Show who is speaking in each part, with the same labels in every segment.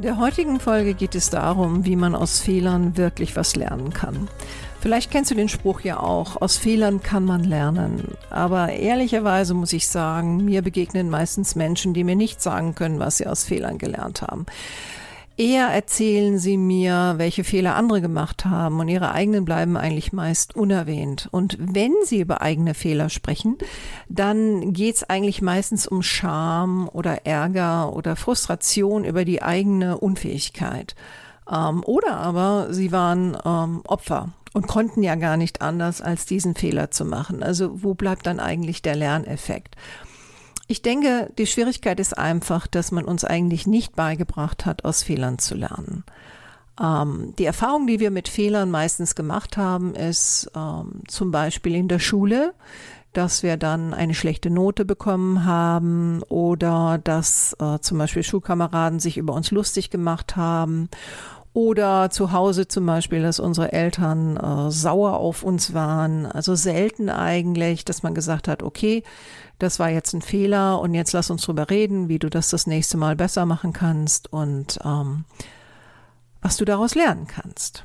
Speaker 1: In der heutigen Folge geht es darum, wie man aus Fehlern wirklich was lernen kann. Vielleicht kennst du den Spruch ja auch, aus Fehlern kann man lernen. Aber ehrlicherweise muss ich sagen, mir begegnen meistens Menschen, die mir nicht sagen können, was sie aus Fehlern gelernt haben. Eher erzählen sie mir, welche Fehler andere gemacht haben und ihre eigenen bleiben eigentlich meist unerwähnt. Und wenn sie über eigene Fehler sprechen, dann geht es eigentlich meistens um Scham oder Ärger oder Frustration über die eigene Unfähigkeit. Ähm, oder aber sie waren ähm, Opfer und konnten ja gar nicht anders, als diesen Fehler zu machen. Also wo bleibt dann eigentlich der Lerneffekt? Ich denke, die Schwierigkeit ist einfach, dass man uns eigentlich nicht beigebracht hat, aus Fehlern zu lernen. Ähm, die Erfahrung, die wir mit Fehlern meistens gemacht haben, ist ähm, zum Beispiel in der Schule, dass wir dann eine schlechte Note bekommen haben oder dass äh, zum Beispiel Schulkameraden sich über uns lustig gemacht haben oder zu Hause zum Beispiel, dass unsere Eltern äh, sauer auf uns waren. Also selten eigentlich, dass man gesagt hat, okay, das war jetzt ein Fehler und jetzt lass uns drüber reden, wie du das das nächste Mal besser machen kannst und ähm, was du daraus lernen kannst.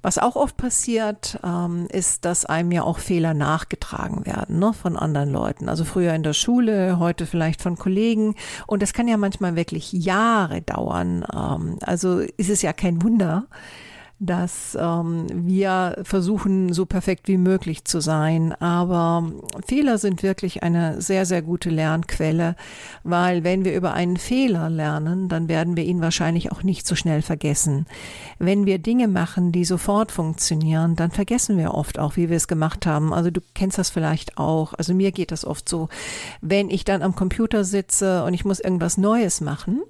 Speaker 1: Was auch oft passiert, ähm, ist, dass einem ja auch Fehler nachgetragen werden ne, von anderen Leuten. Also früher in der Schule, heute vielleicht von Kollegen. Und das kann ja manchmal wirklich Jahre dauern. Ähm, also ist es ja kein Wunder, dass ähm, wir versuchen, so perfekt wie möglich zu sein. Aber Fehler sind wirklich eine sehr, sehr gute Lernquelle, weil wenn wir über einen Fehler lernen, dann werden wir ihn wahrscheinlich auch nicht so schnell vergessen. Wenn wir Dinge machen, die sofort funktionieren, dann vergessen wir oft auch, wie wir es gemacht haben. Also du kennst das vielleicht auch. Also mir geht das oft so. Wenn ich dann am Computer sitze und ich muss irgendwas Neues machen,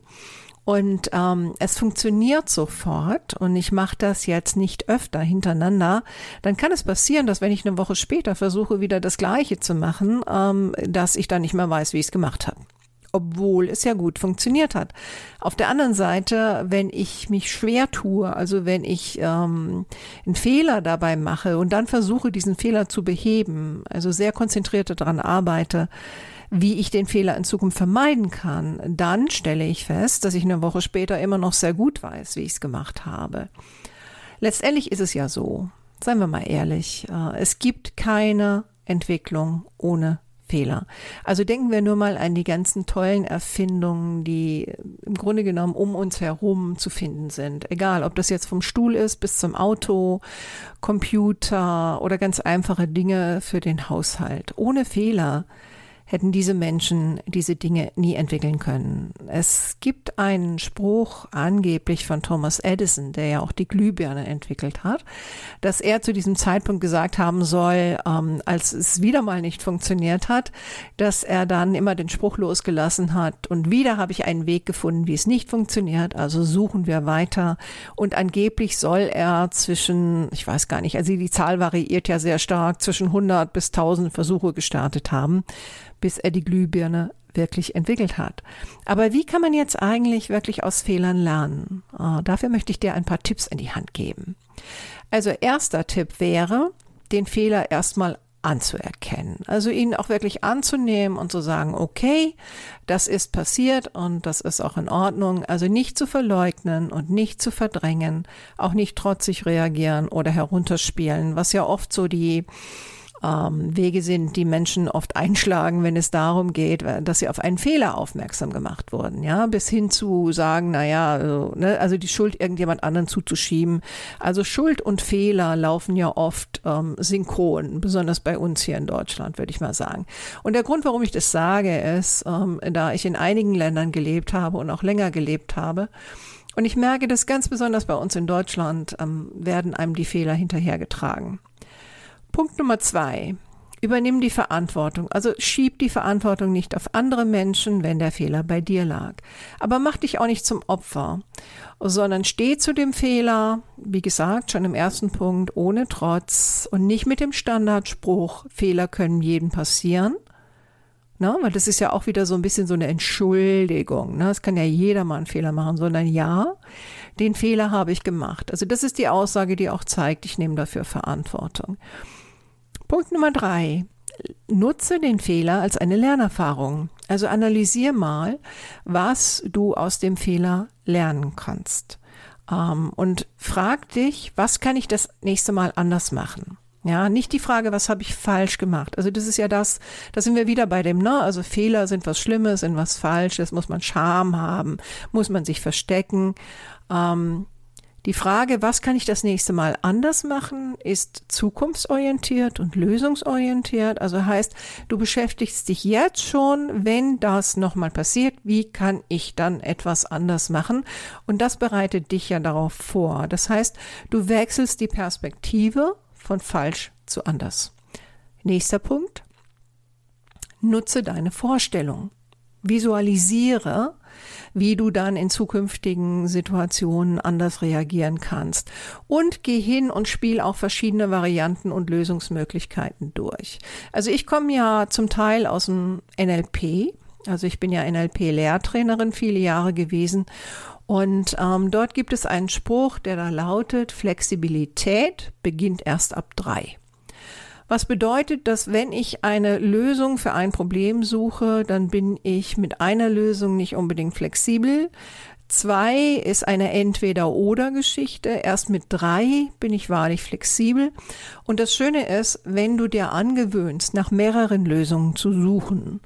Speaker 1: und ähm, es funktioniert sofort und ich mache das jetzt nicht öfter hintereinander, dann kann es passieren, dass wenn ich eine Woche später versuche, wieder das Gleiche zu machen, ähm, dass ich dann nicht mehr weiß, wie ich es gemacht habe obwohl es ja gut funktioniert hat. Auf der anderen Seite, wenn ich mich schwer tue, also wenn ich ähm, einen Fehler dabei mache und dann versuche, diesen Fehler zu beheben, also sehr konzentriert daran arbeite, wie ich den Fehler in Zukunft vermeiden kann, dann stelle ich fest, dass ich eine Woche später immer noch sehr gut weiß, wie ich es gemacht habe. Letztendlich ist es ja so, seien wir mal ehrlich, äh, es gibt keine Entwicklung ohne Fehler. Also denken wir nur mal an die ganzen tollen Erfindungen, die im Grunde genommen um uns herum zu finden sind. Egal, ob das jetzt vom Stuhl ist bis zum Auto, Computer oder ganz einfache Dinge für den Haushalt. Ohne Fehler hätten diese Menschen diese Dinge nie entwickeln können. Es gibt einen Spruch angeblich von Thomas Edison, der ja auch die Glühbirne entwickelt hat, dass er zu diesem Zeitpunkt gesagt haben soll, ähm, als es wieder mal nicht funktioniert hat, dass er dann immer den Spruch losgelassen hat und wieder habe ich einen Weg gefunden, wie es nicht funktioniert, also suchen wir weiter und angeblich soll er zwischen, ich weiß gar nicht, also die Zahl variiert ja sehr stark, zwischen 100 bis 1000 Versuche gestartet haben bis er die Glühbirne wirklich entwickelt hat. Aber wie kann man jetzt eigentlich wirklich aus Fehlern lernen? Oh, dafür möchte ich dir ein paar Tipps in die Hand geben. Also erster Tipp wäre, den Fehler erstmal anzuerkennen. Also ihn auch wirklich anzunehmen und zu sagen, okay, das ist passiert und das ist auch in Ordnung. Also nicht zu verleugnen und nicht zu verdrängen, auch nicht trotzig reagieren oder herunterspielen, was ja oft so die ähm, Wege sind, die Menschen oft einschlagen, wenn es darum geht, dass sie auf einen Fehler aufmerksam gemacht wurden, ja, bis hin zu sagen, naja, also, ne, also die Schuld irgendjemand anderen zuzuschieben. Also Schuld und Fehler laufen ja oft ähm, synchron, besonders bei uns hier in Deutschland, würde ich mal sagen. Und der Grund, warum ich das sage, ist, ähm, da ich in einigen Ländern gelebt habe und auch länger gelebt habe, und ich merke das ganz besonders bei uns in Deutschland, ähm, werden einem die Fehler hinterhergetragen. Punkt Nummer zwei. Übernimm die Verantwortung. Also schieb die Verantwortung nicht auf andere Menschen, wenn der Fehler bei dir lag. Aber mach dich auch nicht zum Opfer, sondern steh zu dem Fehler, wie gesagt, schon im ersten Punkt, ohne Trotz und nicht mit dem Standardspruch, Fehler können jedem passieren. Na, weil das ist ja auch wieder so ein bisschen so eine Entschuldigung. Ne? Es kann ja jeder mal einen Fehler machen, sondern ja, den Fehler habe ich gemacht. Also das ist die Aussage, die auch zeigt, ich nehme dafür Verantwortung. Punkt Nummer drei. Nutze den Fehler als eine Lernerfahrung. Also analysier mal, was du aus dem Fehler lernen kannst. Ähm, und frag dich, was kann ich das nächste Mal anders machen? Ja, nicht die Frage, was habe ich falsch gemacht. Also das ist ja das, da sind wir wieder bei dem, ne? Also Fehler sind was Schlimmes, sind was Falsches, muss man Scham haben, muss man sich verstecken. Ähm, die Frage, was kann ich das nächste Mal anders machen, ist zukunftsorientiert und lösungsorientiert. Also heißt, du beschäftigst dich jetzt schon, wenn das nochmal passiert, wie kann ich dann etwas anders machen? Und das bereitet dich ja darauf vor. Das heißt, du wechselst die Perspektive von falsch zu anders. Nächster Punkt. Nutze deine Vorstellung. Visualisiere, wie du dann in zukünftigen Situationen anders reagieren kannst. Und geh hin und spiel auch verschiedene Varianten und Lösungsmöglichkeiten durch. Also ich komme ja zum Teil aus dem NLP. Also ich bin ja NLP-Lehrtrainerin viele Jahre gewesen. Und ähm, dort gibt es einen Spruch, der da lautet, Flexibilität beginnt erst ab drei. Was bedeutet, dass wenn ich eine Lösung für ein Problem suche, dann bin ich mit einer Lösung nicht unbedingt flexibel. Zwei ist eine Entweder-Oder-Geschichte. Erst mit drei bin ich wahrlich flexibel. Und das Schöne ist, wenn du dir angewöhnst, nach mehreren Lösungen zu suchen,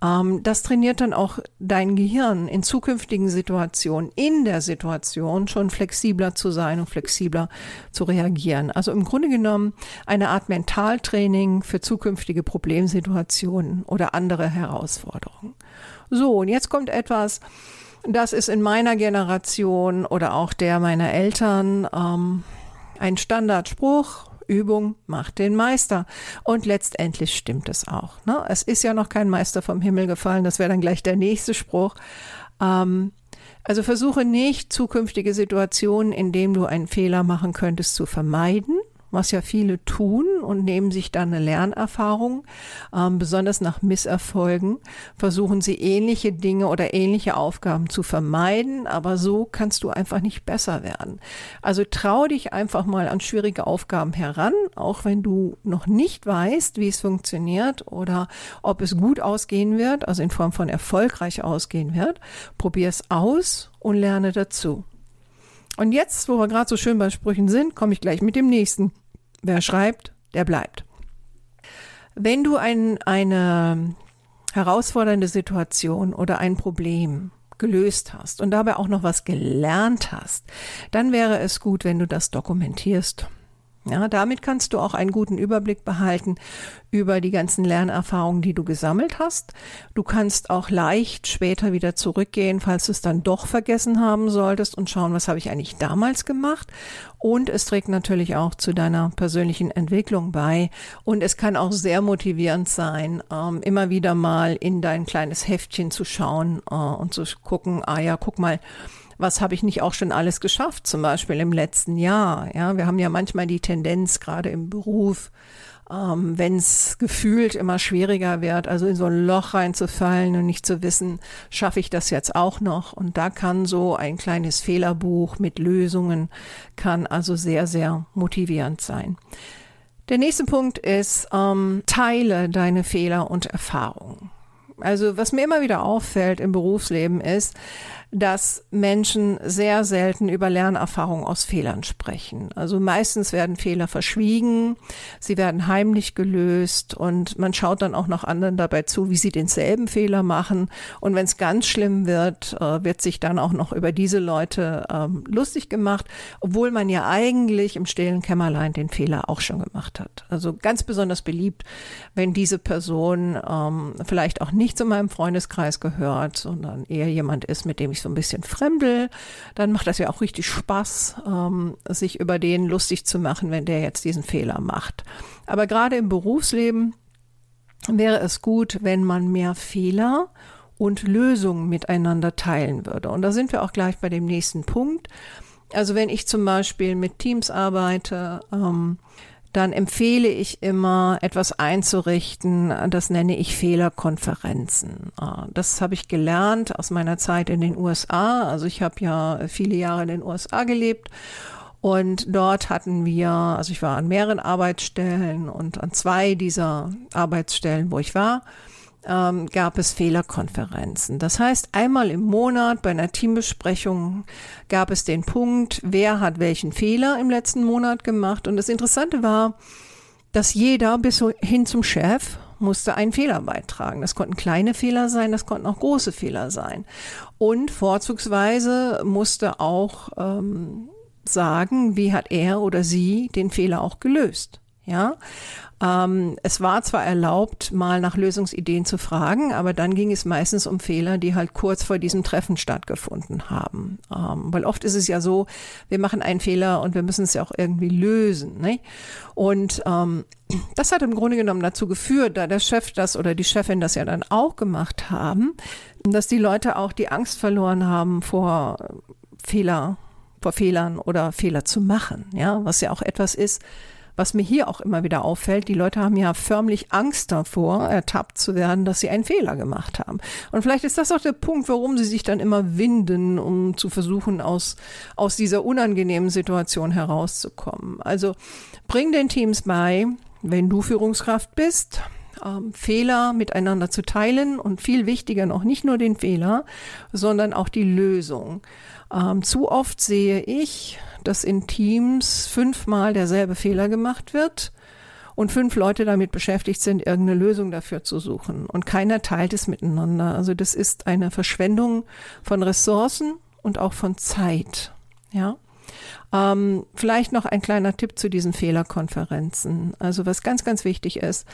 Speaker 1: ähm, das trainiert dann auch dein Gehirn in zukünftigen Situationen, in der Situation schon flexibler zu sein und flexibler zu reagieren. Also im Grunde genommen eine Art Mentaltraining für zukünftige Problemsituationen oder andere Herausforderungen. So, und jetzt kommt etwas, das ist in meiner Generation oder auch der meiner Eltern ähm, ein Standardspruch. Übung macht den Meister. Und letztendlich stimmt es auch. Ne? Es ist ja noch kein Meister vom Himmel gefallen. Das wäre dann gleich der nächste Spruch. Ähm, also versuche nicht, zukünftige Situationen, in denen du einen Fehler machen könntest, zu vermeiden, was ja viele tun und nehmen sich dann eine Lernerfahrung. Ähm, besonders nach Misserfolgen versuchen sie ähnliche Dinge oder ähnliche Aufgaben zu vermeiden, aber so kannst du einfach nicht besser werden. Also trau dich einfach mal an schwierige Aufgaben heran, auch wenn du noch nicht weißt, wie es funktioniert oder ob es gut ausgehen wird, also in Form von erfolgreich ausgehen wird. Probier es aus und lerne dazu. Und jetzt, wo wir gerade so schön bei Sprüchen sind, komme ich gleich mit dem nächsten. Wer schreibt, der bleibt. Wenn du ein, eine herausfordernde Situation oder ein Problem gelöst hast und dabei auch noch was gelernt hast, dann wäre es gut, wenn du das dokumentierst. Ja, damit kannst du auch einen guten Überblick behalten über die ganzen Lernerfahrungen, die du gesammelt hast. Du kannst auch leicht später wieder zurückgehen, falls du es dann doch vergessen haben solltest und schauen, was habe ich eigentlich damals gemacht. Und es trägt natürlich auch zu deiner persönlichen Entwicklung bei. Und es kann auch sehr motivierend sein, ähm, immer wieder mal in dein kleines Heftchen zu schauen äh, und zu gucken, ah ja, guck mal, was habe ich nicht auch schon alles geschafft, zum Beispiel im letzten Jahr. Ja, wir haben ja manchmal die Tendenz, gerade im Beruf, ähm, wenn es gefühlt immer schwieriger wird, also in so ein Loch reinzufallen und nicht zu wissen, schaffe ich das jetzt auch noch? Und da kann so ein kleines Fehlerbuch mit Lösungen, kann also sehr, sehr motivierend sein. Der nächste Punkt ist, ähm, teile deine Fehler und Erfahrungen. Also was mir immer wieder auffällt im Berufsleben ist, dass Menschen sehr selten über Lernerfahrung aus Fehlern sprechen. Also meistens werden Fehler verschwiegen, sie werden heimlich gelöst und man schaut dann auch noch anderen dabei zu, wie sie denselben Fehler machen. Und wenn es ganz schlimm wird, äh, wird sich dann auch noch über diese Leute ähm, lustig gemacht, obwohl man ja eigentlich im stillen Kämmerlein den Fehler auch schon gemacht hat. Also ganz besonders beliebt, wenn diese Person ähm, vielleicht auch nicht zu meinem Freundeskreis gehört, sondern eher jemand ist, mit dem ich so ein bisschen fremdel, dann macht das ja auch richtig Spaß, ähm, sich über den lustig zu machen, wenn der jetzt diesen Fehler macht. Aber gerade im Berufsleben wäre es gut, wenn man mehr Fehler und Lösungen miteinander teilen würde. Und da sind wir auch gleich bei dem nächsten Punkt. Also wenn ich zum Beispiel mit Teams arbeite, ähm, dann empfehle ich immer, etwas einzurichten. Das nenne ich Fehlerkonferenzen. Äh, das habe ich gelernt aus meiner Zeit in den USA. Also ich habe ja viele Jahre in den USA gelebt. Und dort hatten wir, also ich war an mehreren Arbeitsstellen und an zwei dieser Arbeitsstellen, wo ich war, ähm, gab es Fehlerkonferenzen. Das heißt, einmal im Monat bei einer Teambesprechung gab es den Punkt, wer hat welchen Fehler im letzten Monat gemacht. Und das Interessante war, dass jeder bis hin zum Chef musste einen Fehler beitragen. Das konnten kleine Fehler sein, das konnten auch große Fehler sein. Und vorzugsweise musste auch ähm, sagen, wie hat er oder sie den Fehler auch gelöst. Ja, ähm, es war zwar erlaubt, mal nach Lösungsideen zu fragen, aber dann ging es meistens um Fehler, die halt kurz vor diesem Treffen stattgefunden haben. Ähm, weil oft ist es ja so, wir machen einen Fehler und wir müssen es ja auch irgendwie lösen. Ne? Und ähm, das hat im Grunde genommen dazu geführt, da der Chef das oder die Chefin das ja dann auch gemacht haben, dass die Leute auch die Angst verloren haben vor Fehler, vor Fehlern oder Fehler zu machen. Ja, was ja auch etwas ist, was mir hier auch immer wieder auffällt, die Leute haben ja förmlich Angst davor, ertappt zu werden, dass sie einen Fehler gemacht haben. Und vielleicht ist das auch der Punkt, warum sie sich dann immer winden, um zu versuchen, aus, aus dieser unangenehmen Situation herauszukommen. Also bring den Teams bei, wenn du Führungskraft bist, ähm, Fehler miteinander zu teilen und viel wichtiger noch nicht nur den Fehler, sondern auch die Lösung. Ähm, zu oft sehe ich, dass in Teams fünfmal derselbe Fehler gemacht wird und fünf Leute damit beschäftigt sind, irgendeine Lösung dafür zu suchen. Und keiner teilt es miteinander. Also das ist eine Verschwendung von Ressourcen und auch von Zeit. Ja. Ähm, vielleicht noch ein kleiner Tipp zu diesen Fehlerkonferenzen. Also was ganz, ganz wichtig ist,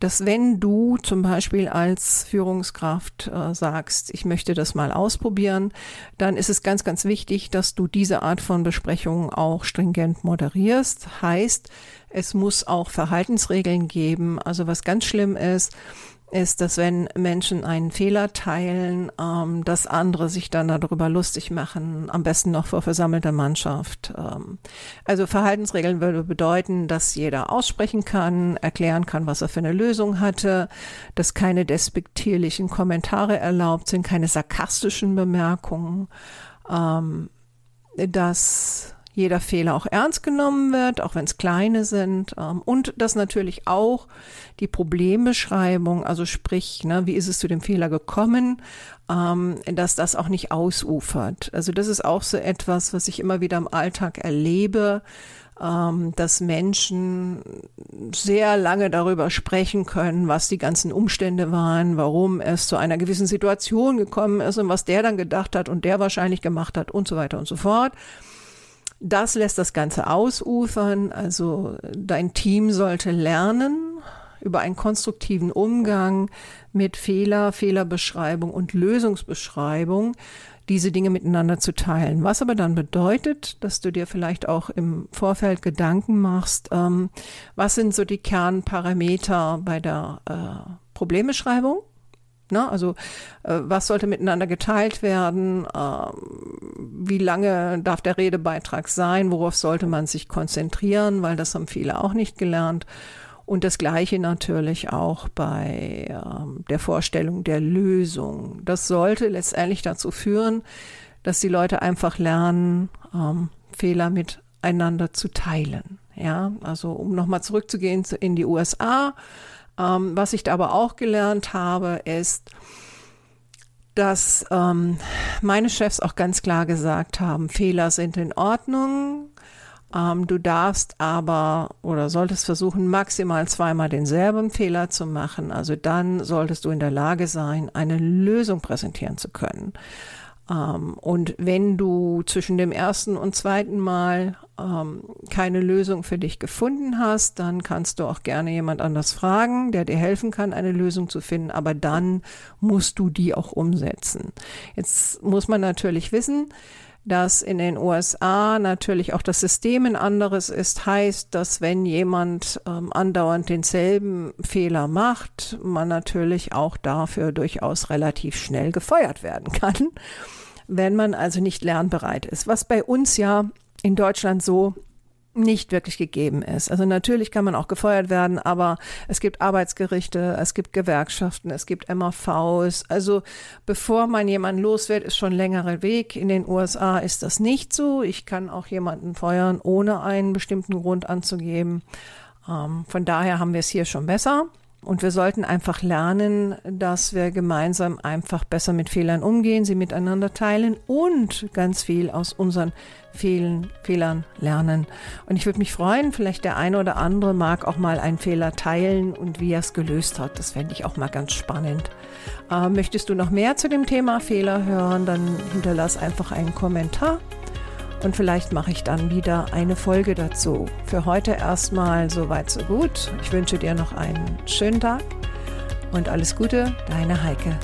Speaker 1: dass wenn du zum Beispiel als Führungskraft äh, sagst, ich möchte das mal ausprobieren, dann ist es ganz, ganz wichtig, dass du diese Art von Besprechungen auch stringent moderierst. Heißt, es muss auch Verhaltensregeln geben. Also was ganz schlimm ist, ist, dass wenn Menschen einen Fehler teilen, ähm, dass andere sich dann darüber lustig machen, am besten noch vor versammelter Mannschaft. Ähm, also Verhaltensregeln würde bedeuten, dass jeder aussprechen kann, erklären kann, was er für eine Lösung hatte, dass keine despektierlichen Kommentare erlaubt sind, keine sarkastischen Bemerkungen, ähm, dass jeder Fehler auch ernst genommen wird, auch wenn es kleine sind. Ähm, und dass natürlich auch die Problembeschreibung, also sprich, ne, wie ist es zu dem Fehler gekommen, ähm, dass das auch nicht ausufert. Also das ist auch so etwas, was ich immer wieder im Alltag erlebe, ähm, dass Menschen sehr lange darüber sprechen können, was die ganzen Umstände waren, warum es zu einer gewissen Situation gekommen ist und was der dann gedacht hat und der wahrscheinlich gemacht hat und so weiter und so fort. Das lässt das Ganze ausufern. Also dein Team sollte lernen über einen konstruktiven Umgang mit Fehler, Fehlerbeschreibung und Lösungsbeschreibung diese Dinge miteinander zu teilen. Was aber dann bedeutet, dass du dir vielleicht auch im Vorfeld Gedanken machst, ähm, was sind so die Kernparameter bei der äh, Problembeschreibung? Ne? Also äh, was sollte miteinander geteilt werden? Äh, wie lange darf der Redebeitrag sein? Worauf sollte man sich konzentrieren? Weil das haben viele auch nicht gelernt. Und das Gleiche natürlich auch bei ähm, der Vorstellung der Lösung. Das sollte letztendlich dazu führen, dass die Leute einfach lernen, ähm, Fehler miteinander zu teilen. Ja, also um nochmal zurückzugehen in die USA, ähm, was ich da aber auch gelernt habe, ist, dass ähm, meine Chefs auch ganz klar gesagt haben, Fehler sind in Ordnung. Ähm, du darfst aber oder solltest versuchen, maximal zweimal denselben Fehler zu machen. Also dann solltest du in der Lage sein, eine Lösung präsentieren zu können. Ähm, und wenn du zwischen dem ersten und zweiten Mal ähm, keine Lösung für dich gefunden hast, dann kannst du auch gerne jemand anders fragen, der dir helfen kann, eine Lösung zu finden. Aber dann musst du die auch umsetzen. Jetzt muss man natürlich wissen, dass in den USA natürlich auch das System ein anderes ist, heißt, dass wenn jemand ähm, andauernd denselben Fehler macht, man natürlich auch dafür durchaus relativ schnell gefeuert werden kann, wenn man also nicht lernbereit ist. Was bei uns ja in Deutschland so nicht wirklich gegeben ist. Also natürlich kann man auch gefeuert werden, aber es gibt Arbeitsgerichte, es gibt Gewerkschaften, es gibt MAVs. Also bevor man jemanden los wird, ist schon längerer Weg. In den USA ist das nicht so. Ich kann auch jemanden feuern, ohne einen bestimmten Grund anzugeben. Ähm, von daher haben wir es hier schon besser. Und wir sollten einfach lernen, dass wir gemeinsam einfach besser mit Fehlern umgehen, sie miteinander teilen und ganz viel aus unseren Fehlen, Fehlern lernen. Und ich würde mich freuen, vielleicht der eine oder andere mag auch mal einen Fehler teilen und wie er es gelöst hat. Das fände ich auch mal ganz spannend. Äh, möchtest du noch mehr zu dem Thema Fehler hören, dann hinterlass einfach einen Kommentar und vielleicht mache ich dann wieder eine Folge dazu. Für heute erstmal so weit, so gut. Ich wünsche dir noch einen schönen Tag und alles Gute, deine Heike.